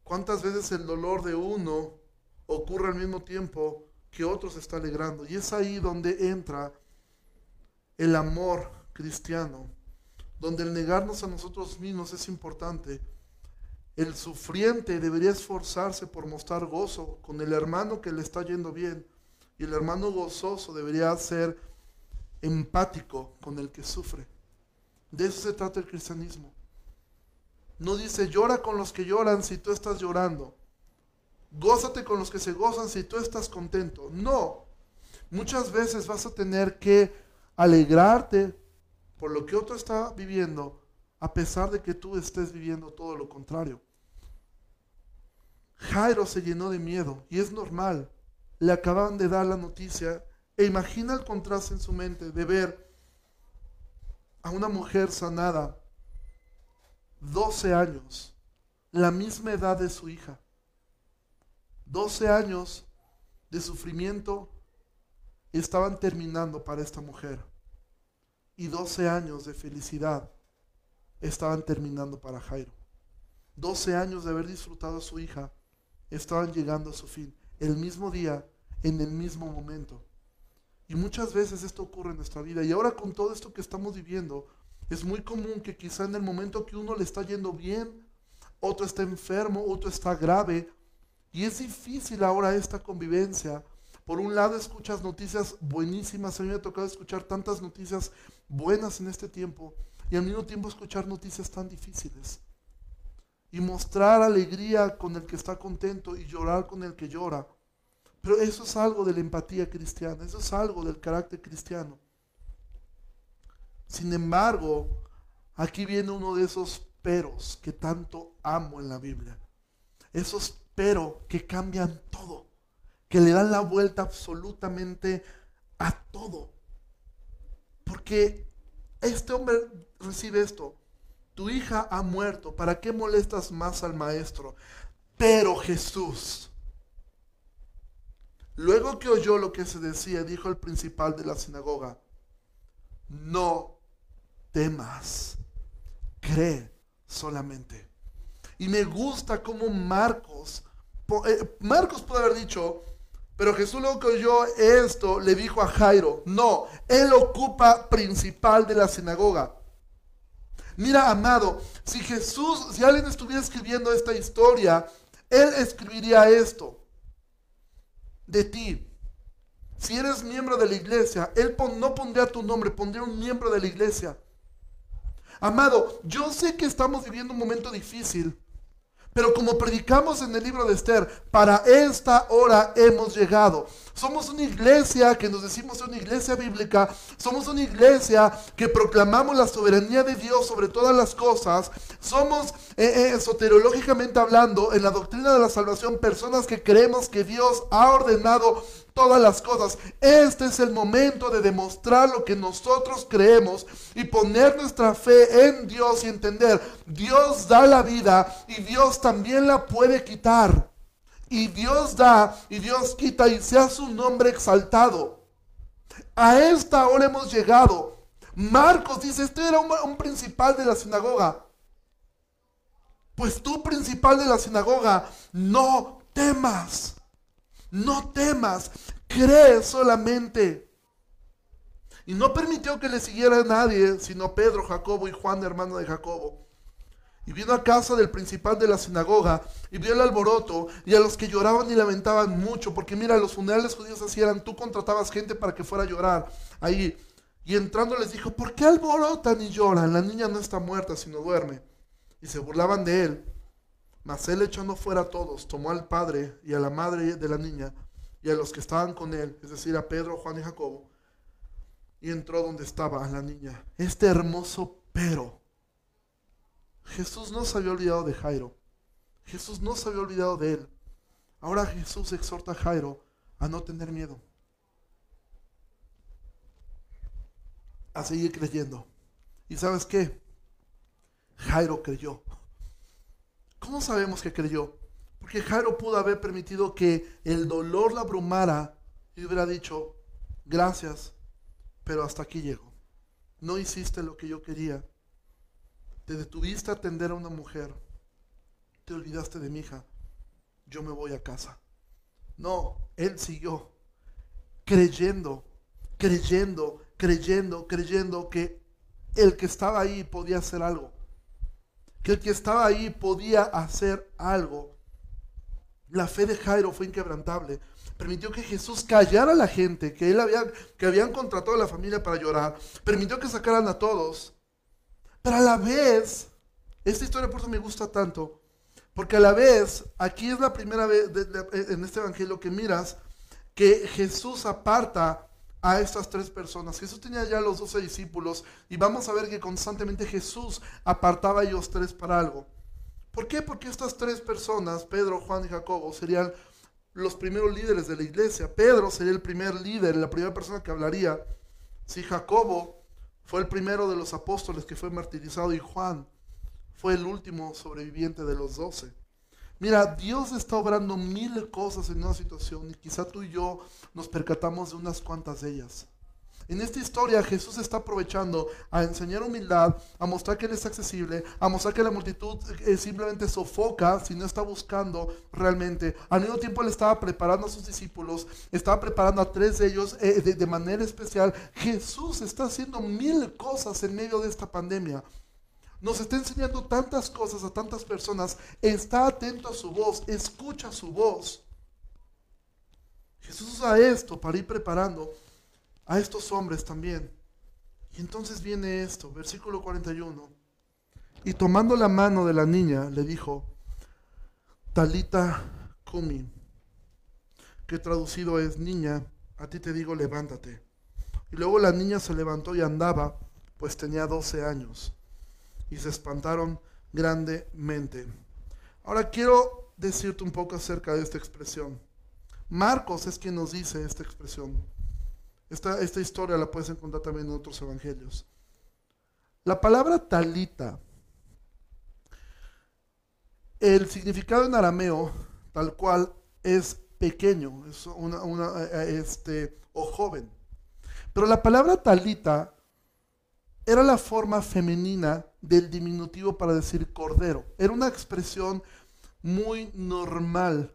¿Cuántas veces el dolor de uno ocurre al mismo tiempo que otro se está alegrando? Y es ahí donde entra el amor cristiano, donde el negarnos a nosotros mismos es importante. El sufriente debería esforzarse por mostrar gozo con el hermano que le está yendo bien. Y el hermano gozoso debería ser empático con el que sufre. De eso se trata el cristianismo. No dice llora con los que lloran si tú estás llorando. Gózate con los que se gozan si tú estás contento. No. Muchas veces vas a tener que alegrarte por lo que otro está viviendo, a pesar de que tú estés viviendo todo lo contrario. Jairo se llenó de miedo y es normal. Le acaban de dar la noticia e imagina el contraste en su mente de ver a una mujer sanada 12 años, la misma edad de su hija. 12 años de sufrimiento estaban terminando para esta mujer. Y 12 años de felicidad estaban terminando para Jairo. 12 años de haber disfrutado a su hija estaban llegando a su fin. El mismo día, en el mismo momento. Y muchas veces esto ocurre en nuestra vida. Y ahora con todo esto que estamos viviendo, es muy común que quizá en el momento que uno le está yendo bien, otro está enfermo, otro está grave. Y es difícil ahora esta convivencia. Por un lado escuchas noticias buenísimas, a mí me ha tocado escuchar tantas noticias buenas en este tiempo y al mismo tiempo escuchar noticias tan difíciles. Y mostrar alegría con el que está contento y llorar con el que llora. Pero eso es algo de la empatía cristiana, eso es algo del carácter cristiano. Sin embargo, aquí viene uno de esos peros que tanto amo en la Biblia. Esos pero que cambian todo, que le dan la vuelta absolutamente a todo. Porque este hombre recibe esto. Tu hija ha muerto, ¿para qué molestas más al maestro? Pero Jesús, luego que oyó lo que se decía, dijo el principal de la sinagoga, no temas, cree solamente. Y me gusta como Marcos, eh, Marcos puede haber dicho, pero Jesús luego que oyó esto le dijo a Jairo, no, él ocupa principal de la sinagoga. Mira, amado, si Jesús, si alguien estuviera escribiendo esta historia, él escribiría esto de ti. Si eres miembro de la iglesia, él no pondría tu nombre, pondría un miembro de la iglesia. Amado, yo sé que estamos viviendo un momento difícil, pero como predicamos en el libro de Esther, para esta hora hemos llegado. Somos una iglesia que nos decimos una iglesia bíblica. Somos una iglesia que proclamamos la soberanía de Dios sobre todas las cosas. Somos, eh, eh, soterológicamente hablando, en la doctrina de la salvación, personas que creemos que Dios ha ordenado todas las cosas. Este es el momento de demostrar lo que nosotros creemos y poner nuestra fe en Dios y entender, Dios da la vida y Dios también la puede quitar. Y Dios da y Dios quita y sea su nombre exaltado. A esta hora hemos llegado. Marcos dice, este era un, principal de la sinagoga. Pues tú, principal de la sinagoga, no temas. No temas, cree solamente. Y no permitió que le siguiera nadie, sino Pedro, Jacobo y Juan, hermano de Jacobo. Y vino a casa del principal de la sinagoga y vio el alboroto y a los que lloraban y lamentaban mucho, porque mira, los funerales judíos así eran, tú contratabas gente para que fuera a llorar ahí. Y entrando les dijo, ¿por qué alborotan y lloran? La niña no está muerta, sino duerme. Y se burlaban de él. Mas él echando fuera a todos, tomó al padre y a la madre de la niña y a los que estaban con él, es decir, a Pedro, Juan y Jacobo, y entró donde estaba la niña. Este hermoso pero. Jesús no se había olvidado de Jairo. Jesús no se había olvidado de él. Ahora Jesús exhorta a Jairo a no tener miedo. A seguir creyendo. ¿Y sabes qué? Jairo creyó. ¿Cómo sabemos que creyó? Porque Jairo pudo haber permitido que el dolor la abrumara y hubiera dicho, gracias, pero hasta aquí llego. No hiciste lo que yo quería. Te detuviste a atender a una mujer. Te olvidaste de mi hija. Yo me voy a casa. No, él siguió creyendo, creyendo, creyendo, creyendo que el que estaba ahí podía hacer algo. Que el que estaba ahí podía hacer algo. La fe de Jairo fue inquebrantable. Permitió que Jesús callara a la gente, que él había, que habían contratado a la familia para llorar. Permitió que sacaran a todos. Pero a la vez, esta historia por eso me gusta tanto, porque a la vez, aquí es la primera vez en este evangelio que miras que Jesús aparta a estas tres personas. Jesús tenía ya los doce discípulos y vamos a ver que constantemente Jesús apartaba a ellos tres para algo. ¿Por qué? Porque estas tres personas, Pedro, Juan y Jacobo, serían los primeros líderes de la iglesia. Pedro sería el primer líder, la primera persona que hablaría. Si Jacobo fue el primero de los apóstoles que fue martirizado y Juan fue el último sobreviviente de los doce. Mira, Dios está obrando mil cosas en una situación y quizá tú y yo nos percatamos de unas cuantas de ellas. En esta historia Jesús está aprovechando a enseñar humildad, a mostrar que Él es accesible, a mostrar que la multitud eh, simplemente sofoca si no está buscando realmente. Al mismo tiempo Él estaba preparando a sus discípulos, estaba preparando a tres de ellos eh, de, de manera especial. Jesús está haciendo mil cosas en medio de esta pandemia nos está enseñando tantas cosas a tantas personas. Está atento a su voz, escucha su voz. Jesús usa esto para ir preparando a estos hombres también. Y entonces viene esto, versículo 41. Y tomando la mano de la niña, le dijo, Talita Kumi, que traducido es, niña, a ti te digo, levántate. Y luego la niña se levantó y andaba, pues tenía 12 años y se espantaron grandemente. Ahora quiero decirte un poco acerca de esta expresión. Marcos es quien nos dice esta expresión. Esta, esta historia la puedes encontrar también en otros evangelios. La palabra talita, el significado en arameo, tal cual, es pequeño, es una, eh, este, o joven. Pero la palabra talita era la forma femenina del diminutivo para decir cordero. Era una expresión muy normal.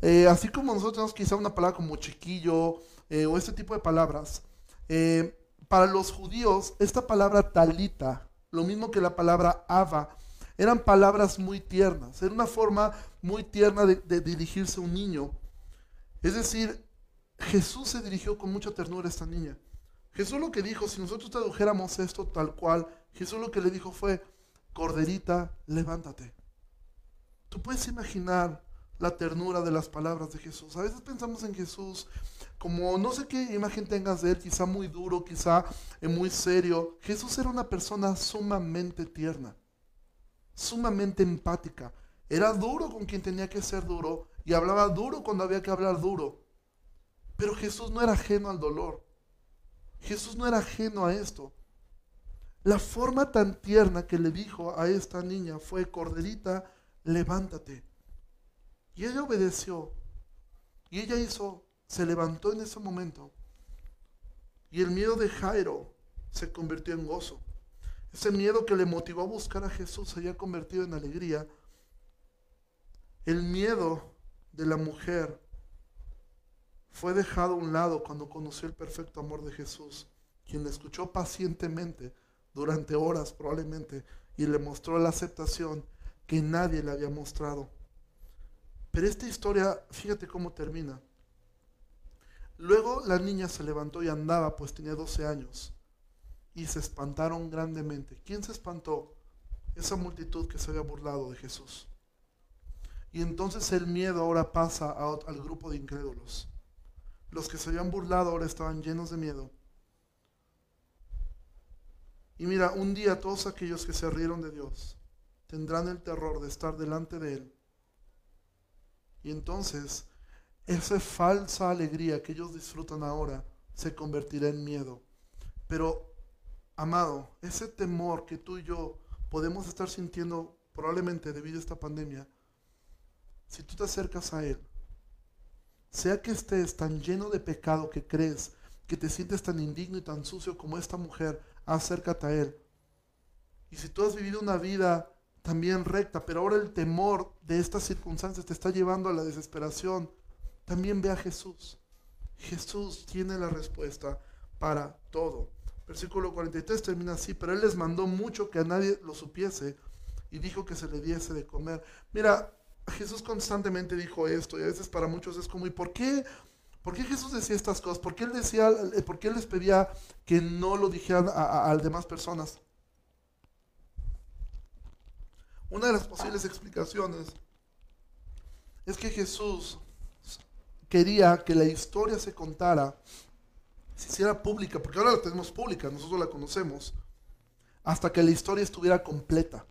Eh, así como nosotros tenemos quizá una palabra como chiquillo eh, o este tipo de palabras. Eh, para los judíos, esta palabra talita, lo mismo que la palabra ava, eran palabras muy tiernas. Era una forma muy tierna de, de dirigirse a un niño. Es decir, Jesús se dirigió con mucha ternura a esta niña. Jesús lo que dijo, si nosotros tradujéramos esto tal cual, Jesús lo que le dijo fue, corderita, levántate. Tú puedes imaginar la ternura de las palabras de Jesús. A veces pensamos en Jesús como no sé qué imagen tengas de él, quizá muy duro, quizá eh, muy serio. Jesús era una persona sumamente tierna, sumamente empática. Era duro con quien tenía que ser duro y hablaba duro cuando había que hablar duro. Pero Jesús no era ajeno al dolor. Jesús no era ajeno a esto. La forma tan tierna que le dijo a esta niña fue, Corderita, levántate. Y ella obedeció. Y ella hizo, se levantó en ese momento. Y el miedo de Jairo se convirtió en gozo. Ese miedo que le motivó a buscar a Jesús se había convertido en alegría. El miedo de la mujer fue dejado a un lado cuando conoció el perfecto amor de Jesús, quien le escuchó pacientemente durante horas probablemente y le mostró la aceptación que nadie le había mostrado. Pero esta historia, fíjate cómo termina. Luego la niña se levantó y andaba, pues tenía 12 años, y se espantaron grandemente. ¿Quién se espantó? Esa multitud que se había burlado de Jesús. Y entonces el miedo ahora pasa al grupo de incrédulos. Los que se habían burlado ahora estaban llenos de miedo. Y mira, un día todos aquellos que se rieron de Dios tendrán el terror de estar delante de Él. Y entonces esa falsa alegría que ellos disfrutan ahora se convertirá en miedo. Pero, amado, ese temor que tú y yo podemos estar sintiendo probablemente debido a esta pandemia, si tú te acercas a Él, sea que estés tan lleno de pecado que crees, que te sientes tan indigno y tan sucio como esta mujer, acércate a Él. Y si tú has vivido una vida también recta, pero ahora el temor de estas circunstancias te está llevando a la desesperación, también ve a Jesús. Jesús tiene la respuesta para todo. Versículo 43 termina así, pero Él les mandó mucho que a nadie lo supiese y dijo que se le diese de comer. Mira, Jesús constantemente dijo esto y a veces para muchos es como, ¿y por qué? ¿Por qué Jesús decía estas cosas? ¿Por qué Él, decía, por qué él les pedía que no lo dijeran a, a, demás personas? Una de las posibles explicaciones es que Jesús quería que la historia se contara, se hiciera pública, porque ahora la tenemos pública, nosotros la conocemos, hasta que la historia estuviera completa.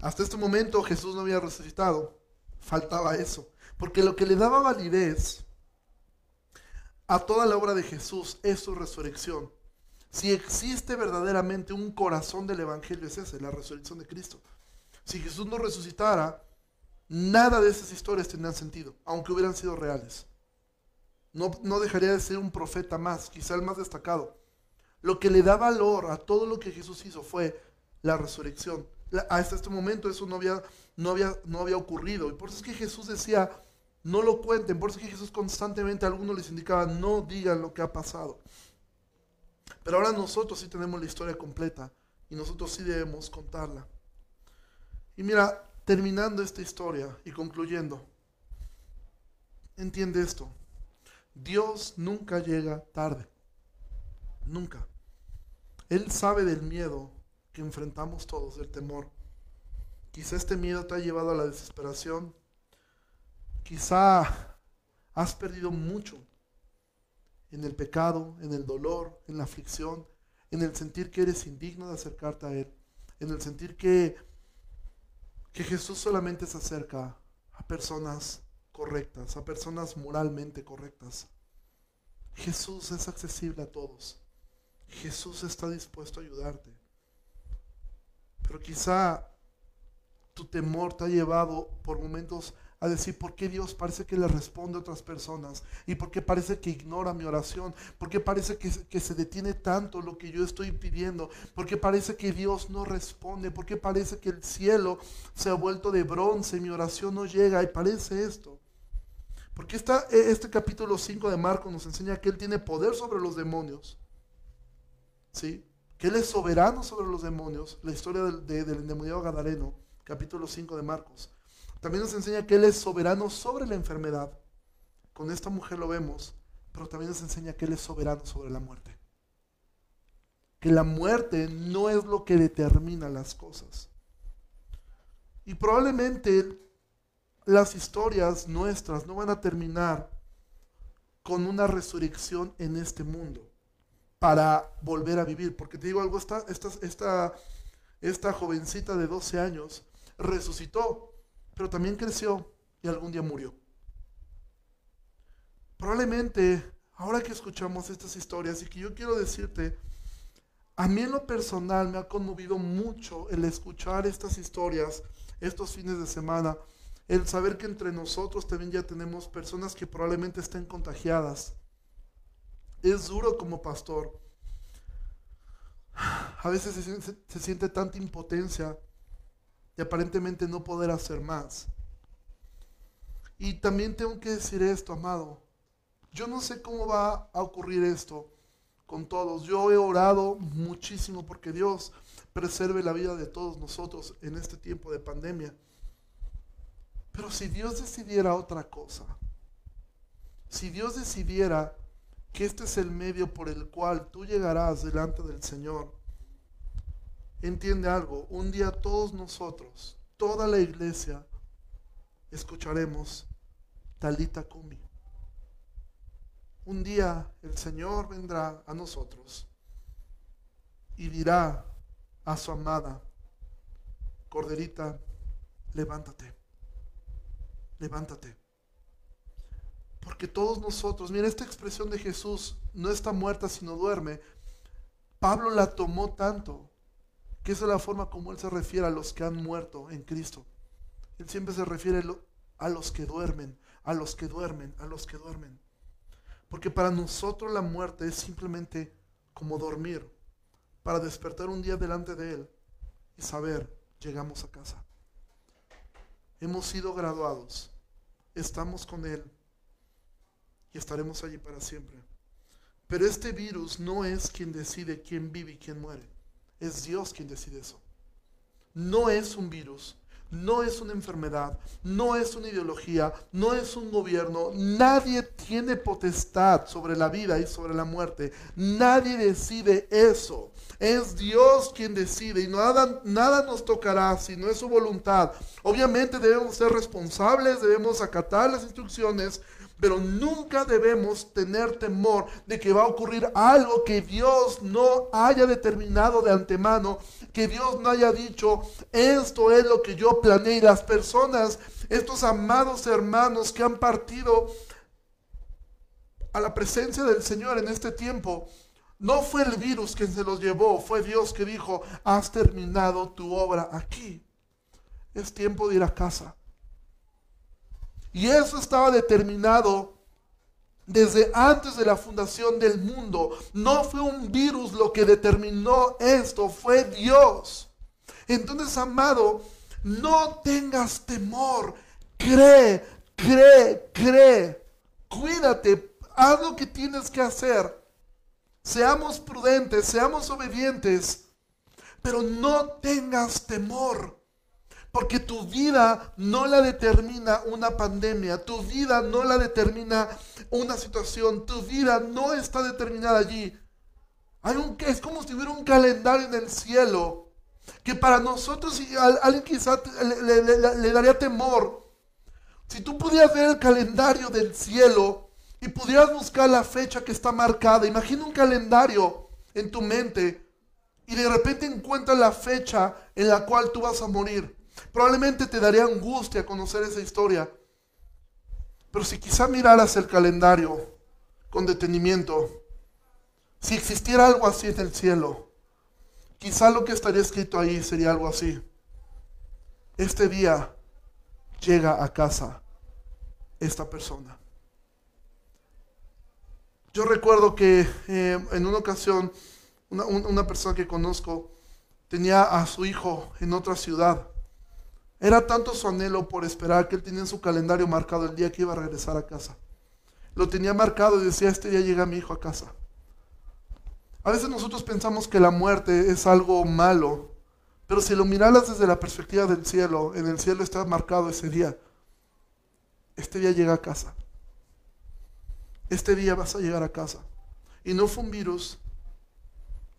Hasta este momento Jesús no había resucitado. Faltaba eso. Porque lo que le daba validez a toda la obra de Jesús es su resurrección. Si existe verdaderamente un corazón del Evangelio es ese, la resurrección de Cristo. Si Jesús no resucitara, nada de esas historias tendrían sentido, aunque hubieran sido reales. No, no dejaría de ser un profeta más, quizá el más destacado. Lo que le da valor a todo lo que Jesús hizo fue la resurrección hasta este momento eso no había, no, había, no había ocurrido. Y por eso es que Jesús decía, no lo cuenten. Por eso es que Jesús constantemente a algunos les indicaba, no digan lo que ha pasado. Pero ahora nosotros sí tenemos la historia completa y nosotros sí debemos contarla. Y mira, terminando esta historia y concluyendo, entiende esto. Dios nunca llega tarde. Nunca. Él sabe del miedo que enfrentamos todos, el temor. Quizá este miedo te ha llevado a la desesperación. Quizá has perdido mucho en el pecado, en el dolor, en la aflicción, en el sentir que eres indigno de acercarte a Él, en el sentir que, que Jesús solamente se acerca a personas correctas, a personas moralmente correctas. Jesús es accesible a todos. Jesús está dispuesto a ayudarte. Pero quizá tu temor te ha llevado por momentos a decir, ¿por qué Dios parece que le responde a otras personas? ¿Y por qué parece que ignora mi oración? ¿Por qué parece que, que, se detiene tanto lo que yo estoy pidiendo? ¿Por qué parece que Dios no responde? ¿Por qué parece que el cielo se ha vuelto de bronce y mi oración no llega? Y parece esto. Porque esta, este capítulo 5 de Marcos nos enseña que Él tiene poder sobre los demonios. ¿Sí? que Él es soberano sobre los demonios, la historia del, del endemoniado Gadareno, capítulo 5 de Marcos. También nos enseña que Él es soberano sobre la enfermedad. Con esta mujer lo vemos, pero también nos enseña que Él es soberano sobre la muerte. Que la muerte no es lo que determina las cosas. Y probablemente las historias nuestras no van a terminar con una resurrección en este mundo para volver a vivir. Porque te digo algo, esta, esta, esta, esta jovencita de 12 años resucitó, pero también creció y algún día murió. Probablemente, ahora que escuchamos estas historias y que yo quiero decirte, a mí en lo personal me ha conmovido mucho el escuchar estas historias estos fines de semana, el saber que entre nosotros también ya tenemos personas que probablemente estén contagiadas es duro como pastor. A veces se, siente tanta impotencia aparentemente no poder hacer más. Y también tengo que decir esto, amado. Yo no sé cómo va a ocurrir esto con todos. Yo he orado muchísimo porque Dios preserve la vida de todos nosotros en este tiempo de pandemia. Pero si Dios decidiera otra cosa, si Dios decidiera que este es el medio por el cual tú llegarás delante del Señor. Entiende algo, un día todos nosotros, toda la iglesia, escucharemos Talita Kumi. Un día el Señor vendrá a nosotros y dirá a su amada, Corderita, levántate, levántate. Porque todos nosotros, mira, esta expresión de Jesús no está muerta sino duerme. Pablo la tomó tanto que esa es la forma como él se refiere a los que han muerto en Cristo. Él siempre se refiere a los que duermen, a los que duermen, a los que duermen. Porque para nosotros la muerte es simplemente como dormir, para despertar un día delante de Él y saber, llegamos a casa. Hemos sido graduados, estamos con Él y estaremos allí para siempre. Pero este virus no es quien decide quién vive y quién muere. Es Dios quien decide eso. No es un virus, no es una enfermedad, no es una ideología, no es un gobierno. Nadie tiene potestad sobre la vida y sobre la muerte. Nadie decide eso. Es Dios quien decide y nada, nada nos tocará si no es su voluntad. Obviamente debemos ser responsables, debemos acatar las instrucciones, pero nunca debemos tener temor de que va a ocurrir algo que Dios no haya determinado de antemano, que Dios no haya dicho, esto es lo que yo planeé. Y las personas, estos amados hermanos que han partido a la presencia del Señor en este tiempo, no fue el virus quien se los llevó, fue Dios que dijo, has terminado tu obra aquí. Es tiempo de ir a casa. Y eso estaba determinado desde antes de la fundación del mundo. No fue un virus lo que determinó esto, fue Dios. Entonces, amado, no tengas temor. Cree, cree, cree. Cuídate, haz lo que tienes que hacer. Seamos prudentes, seamos obedientes, pero no tengas temor. Porque tu vida no la determina una pandemia, tu vida no la determina una situación, tu vida no está determinada allí. Hay un, es como si hubiera un calendario en el cielo que para nosotros, si alguien quizá le, le daría temor. Si tú pudieras ver el calendario del cielo y pudieras buscar la fecha que está marcada, imagina un calendario en tu mente y de repente encuentras la fecha en la cual tú vas a morir. Probablemente te daría angustia conocer esa historia. Pero si quizá miraras el calendario con detenimiento, si existiera algo así en el cielo, quizá lo que estaría escrito ahí sería algo así. Este día llega a casa esta persona. Yo recuerdo que eh, en una ocasión una, una persona que conozco tenía a su hijo en otra ciudad era tanto su anhelo por esperar que él tenía en su calendario marcado el día que iba a regresar a casa. Lo tenía marcado y decía, este día llega mi hijo a casa. A veces nosotros pensamos que la muerte es algo malo, pero si lo miraras desde la perspectiva del cielo, en el cielo está marcado ese día. Este día llega a casa. Este día vas a llegar a casa. Y no fue un virus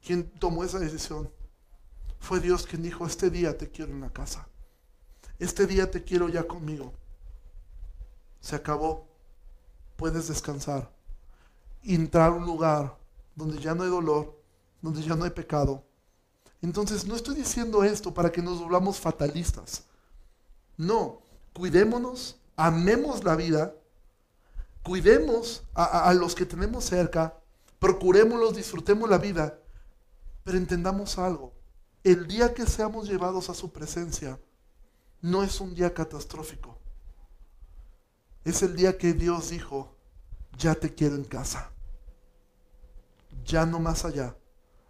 quien tomó esa decisión. Fue Dios quien dijo, este día te quiero en la casa este día te quiero ya conmigo. Se acabó. Puedes descansar. entrar a un lugar donde ya no hay dolor, donde ya no hay pecado. Entonces no estoy diciendo esto para que nos volvamos fatalistas. No, cuidémonos, amemos la vida, cuidemos a, a los que tenemos cerca, procurémoslos, disfrutemos la vida, pero entendamos algo. El día que seamos llevados a su presencia, no es un día catastrófico. Es el día que Dios dijo, ya te quiero en casa. Ya no más allá.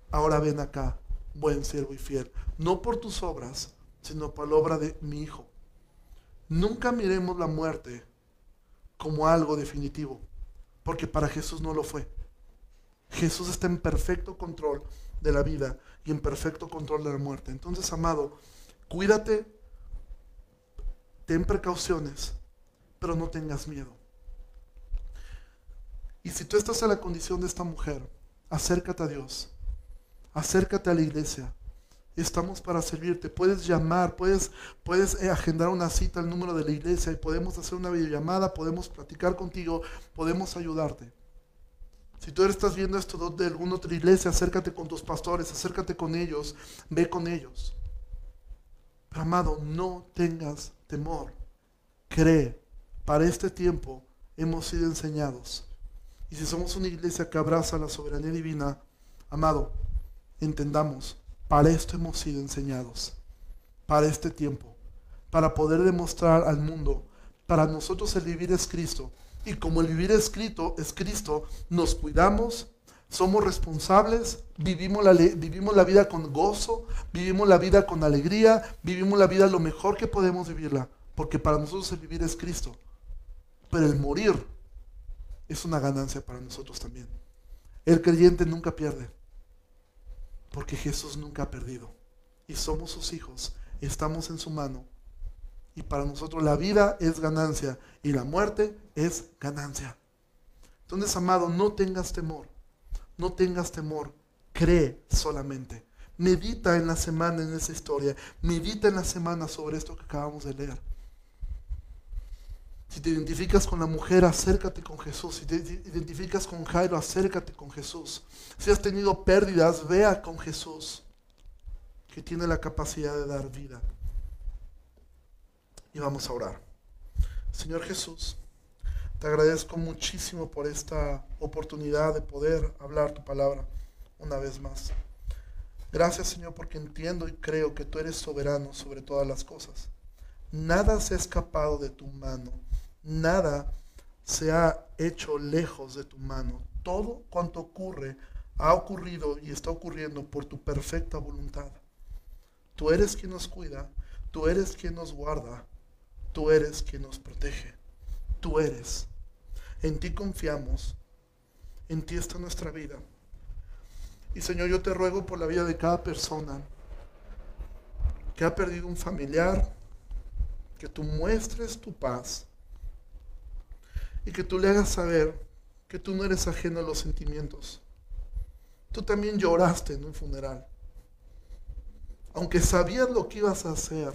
Ahora ven acá, buen siervo y fiel. No por tus obras, sino por la obra de mi Hijo. Nunca miremos la muerte como algo definitivo, porque para Jesús no lo fue. Jesús está en perfecto control de la vida y en perfecto control de la muerte. Entonces, amado, cuídate ten precauciones, pero no tengas miedo. Y si tú estás en la condición de esta mujer, acércate a Dios, acércate a la iglesia. Estamos para servirte. Puedes llamar, puedes, puedes eh, agendar una cita al número de la iglesia y podemos hacer una videollamada, podemos platicar contigo, podemos ayudarte. Si tú estás viendo esto de alguna otra iglesia, acércate con tus pastores, acércate con ellos, ve con ellos. Amado, no tengas temor. Cree, para este tiempo hemos sido enseñados. Y si somos una iglesia que abraza la soberanía divina, amado, entendamos, para esto hemos sido enseñados, para este tiempo, para poder demostrar al mundo Para nosotros el vivir es Cristo. Y como el vivir es Cristo, es Cristo, nos cuidamos, somos responsables, vivimos la, vivimos la vida con gozo, vivimos la vida con alegría, vivimos la vida lo mejor que podemos vivirla, porque para nosotros el vivir es Cristo. Pero el morir es una ganancia para nosotros también. El creyente nunca pierde, porque Jesús nunca ha perdido. Y somos sus hijos, estamos en su mano. Y para nosotros la vida es ganancia y la muerte es ganancia. Entonces, amado, no tengas temor. No tengas temor, cree solamente. Medita en la semana en esa historia. Medita en la semana sobre esto que acabamos de leer. Si te identificas con la mujer, acércate con Jesús. Si te identificas con Jairo, acércate con Jesús. Si has tenido pérdidas, vea con Jesús, que tiene la capacidad de dar vida. Y vamos a orar. Señor Jesús. Te agradezco muchísimo por esta oportunidad de poder hablar tu palabra una vez más. Gracias Señor porque entiendo y creo que tú eres soberano sobre todas las cosas. Nada se ha escapado de tu mano. Nada se ha hecho lejos de tu mano. Todo cuanto ocurre ha ocurrido y está ocurriendo por tu perfecta voluntad. Tú eres quien nos cuida, tú eres quien nos guarda, tú eres quien nos protege. Tú eres en ti confiamos. En ti está nuestra vida. Y Señor, yo te ruego por la vida de cada persona que ha perdido un familiar, que tú muestres tu paz y que tú le hagas saber que tú no eres ajeno a los sentimientos. Tú también lloraste en un funeral. Aunque sabías lo que ibas a hacer,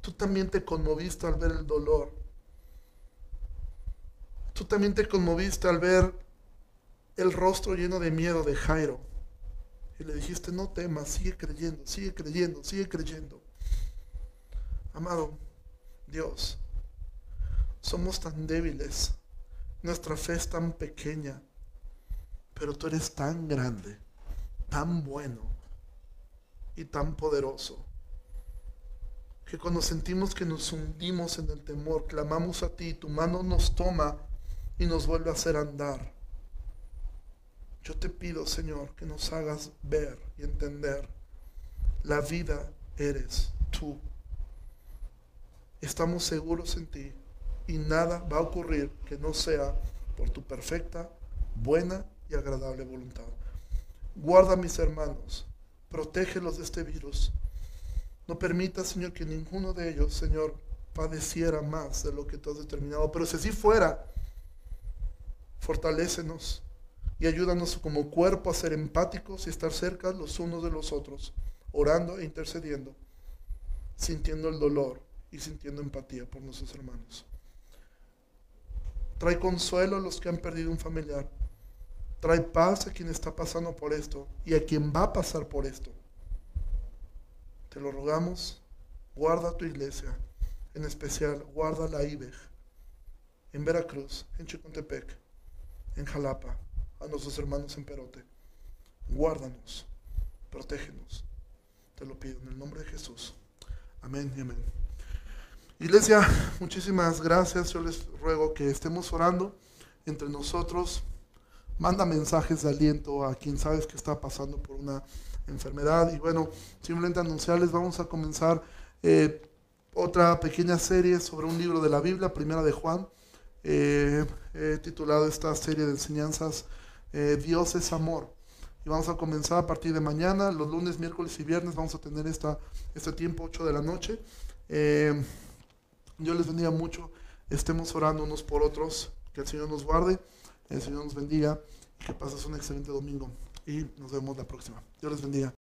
tú también te conmoviste al ver el dolor Tú también te conmoviste al ver el rostro lleno de miedo de Jairo. Y le dijiste, no temas, sigue creyendo, sigue creyendo, sigue creyendo. Amado, Dios, somos tan débiles, nuestra fe es tan pequeña, pero tú eres tan grande, tan bueno y tan poderoso, que cuando sentimos que nos hundimos en el temor, clamamos a ti, tu mano nos toma y nos vuelve a hacer andar. Yo te pido, Señor, que nos hagas ver y entender. La vida eres tú. Estamos seguros en ti y nada va a ocurrir que no sea por tu perfecta, buena y agradable voluntad. Guarda a mis hermanos, protégelos de este virus. No permita, Señor, que ninguno de ellos, Señor, padeciera más de lo que tú has determinado. Pero si así fuera, fortalécenos y ayúdanos como cuerpo a ser empáticos y estar cerca los unos de los otros, orando e intercediendo, sintiendo el dolor y sintiendo empatía por nuestros hermanos. Trae consuelo a los que han perdido un familiar. Trae paz a quien está pasando por esto y a quien va a pasar por esto. Te lo rogamos, guarda tu iglesia, en especial guarda la IBEG, en Veracruz, en Chicontepec en Jalapa, a nuestros hermanos en Perote. Guárdanos, protégenos. Te lo pido en el nombre de Jesús. Amén y amén. Iglesia, muchísimas gracias. Yo les ruego que estemos orando entre nosotros. Manda mensajes de aliento a quien sabes que está pasando por una enfermedad. Y bueno, simplemente anunciarles, vamos a comenzar eh, otra pequeña serie sobre un libro de la Biblia, primera de Juan. He titulado esta serie de enseñanzas eh, Dios es amor. Y vamos a comenzar a partir de mañana, los lunes, miércoles y viernes vamos a tener esta, este tiempo, 8 de la noche. Eh, yo les bendiga mucho, estemos orando unos por otros, que el Señor nos guarde, el Señor nos bendiga, que pases un excelente domingo y nos vemos la próxima. Dios les bendiga.